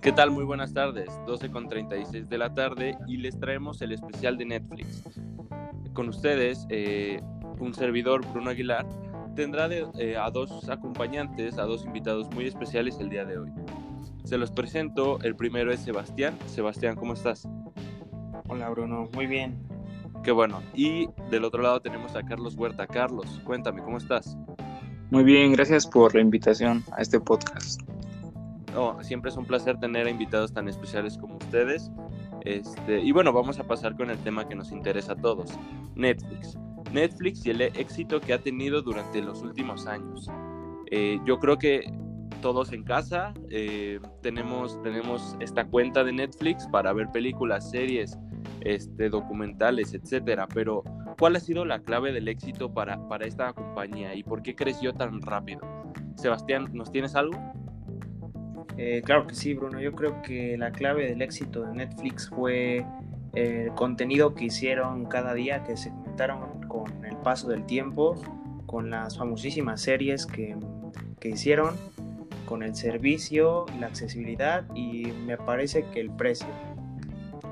¿Qué tal? Muy buenas tardes, 12 con 36 de la tarde y les traemos el especial de Netflix. Con ustedes, eh, un servidor, Bruno Aguilar, tendrá eh, a dos acompañantes, a dos invitados muy especiales el día de hoy. Se los presento, el primero es Sebastián. Sebastián, ¿cómo estás? Hola Bruno, muy bien. Qué bueno. Y del otro lado tenemos a Carlos Huerta. Carlos, cuéntame, ¿cómo estás? Muy bien, gracias por la invitación a este podcast siempre es un placer tener a invitados tan especiales como ustedes. Este, y bueno, vamos a pasar con el tema que nos interesa a todos, Netflix. Netflix y el éxito que ha tenido durante los últimos años. Eh, yo creo que todos en casa eh, tenemos, tenemos esta cuenta de Netflix para ver películas, series, este, documentales, etcétera. Pero, ¿cuál ha sido la clave del éxito para, para esta compañía y por qué creció tan rápido? Sebastián, ¿nos tienes algo? Eh, claro que sí, Bruno. Yo creo que la clave del éxito de Netflix fue el contenido que hicieron cada día, que se segmentaron con el paso del tiempo, con las famosísimas series que, que hicieron, con el servicio, la accesibilidad y me parece que el precio.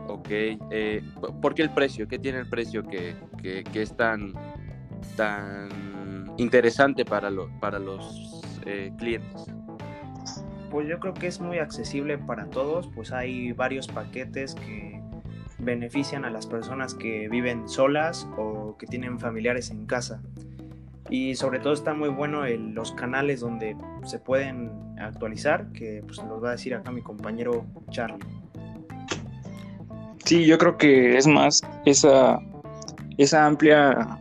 Ok, eh, ¿por qué el precio? ¿Qué tiene el precio que, que, que es tan, tan interesante para, lo, para los eh, clientes? Pues yo creo que es muy accesible para todos, pues hay varios paquetes que benefician a las personas que viven solas o que tienen familiares en casa. Y sobre todo está muy bueno los canales donde se pueden actualizar, que pues los va a decir acá mi compañero Charlie. Sí, yo creo que es más esa, esa amplia,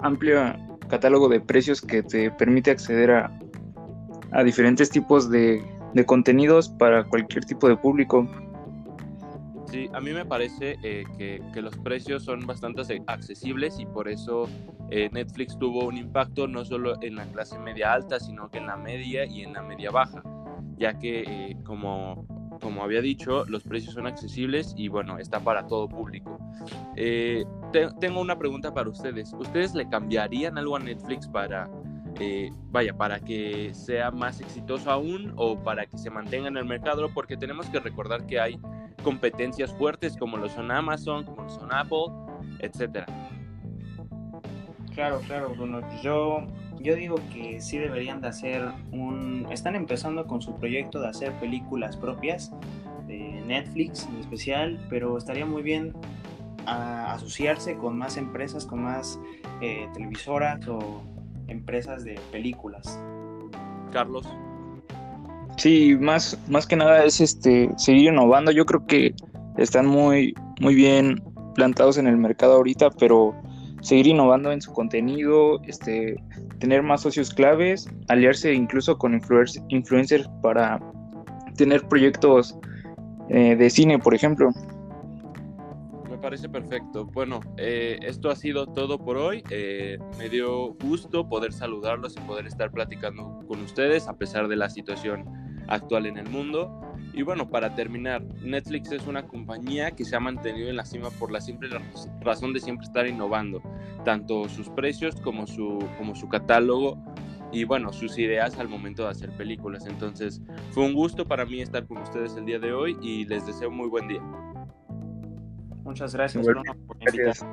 amplia catálogo de precios que te permite acceder a, a diferentes tipos de, contenidos para cualquier tipo de público. Sí, a mí me parece eh, que, los precios son bastante accesibles y por eso eh, Netflix tuvo un impacto no solo en la clase media alta, sino que en la media y en la media baja, ya que eh, como, como había dicho, los precios son accesibles y bueno, está para todo público. tengo una pregunta para ustedes. ¿Ustedes le cambiarían algo a Netflix para eh, vaya, para que sea más exitoso aún o para que se mantenga en el mercado, porque tenemos que recordar que hay competencias fuertes como lo son Amazon, como lo son Apple, etcétera. Claro, claro, Bruno. Yo, yo digo que sí deberían de hacer un... Están empezando con su proyecto de hacer películas propias de Netflix en especial, pero estaría muy bien asociarse con más empresas, con más eh, televisoras o empresas de películas. Carlos. Sí, más, más que nada es este seguir innovando. Yo creo que están muy, muy bien plantados en el mercado ahorita, pero seguir innovando en su contenido, este, tener más socios claves, aliarse incluso con influencers para tener proyectos eh, de cine, por ejemplo parece perfecto. Bueno, eh, esto ha sido todo por hoy. Eh, me dio gusto poder saludarlos y poder estar platicando con ustedes a pesar de la situación actual en el mundo. Y bueno, para terminar, Netflix es una compañía que se ha mantenido en la cima por la simple razón de siempre estar innovando, tanto sus precios como su, como su catálogo y bueno, sus ideas al momento de hacer películas. Entonces, fue un gusto para mí estar con ustedes el día de hoy y les deseo muy buen día. Muchas gracias, Bruno, por gracias.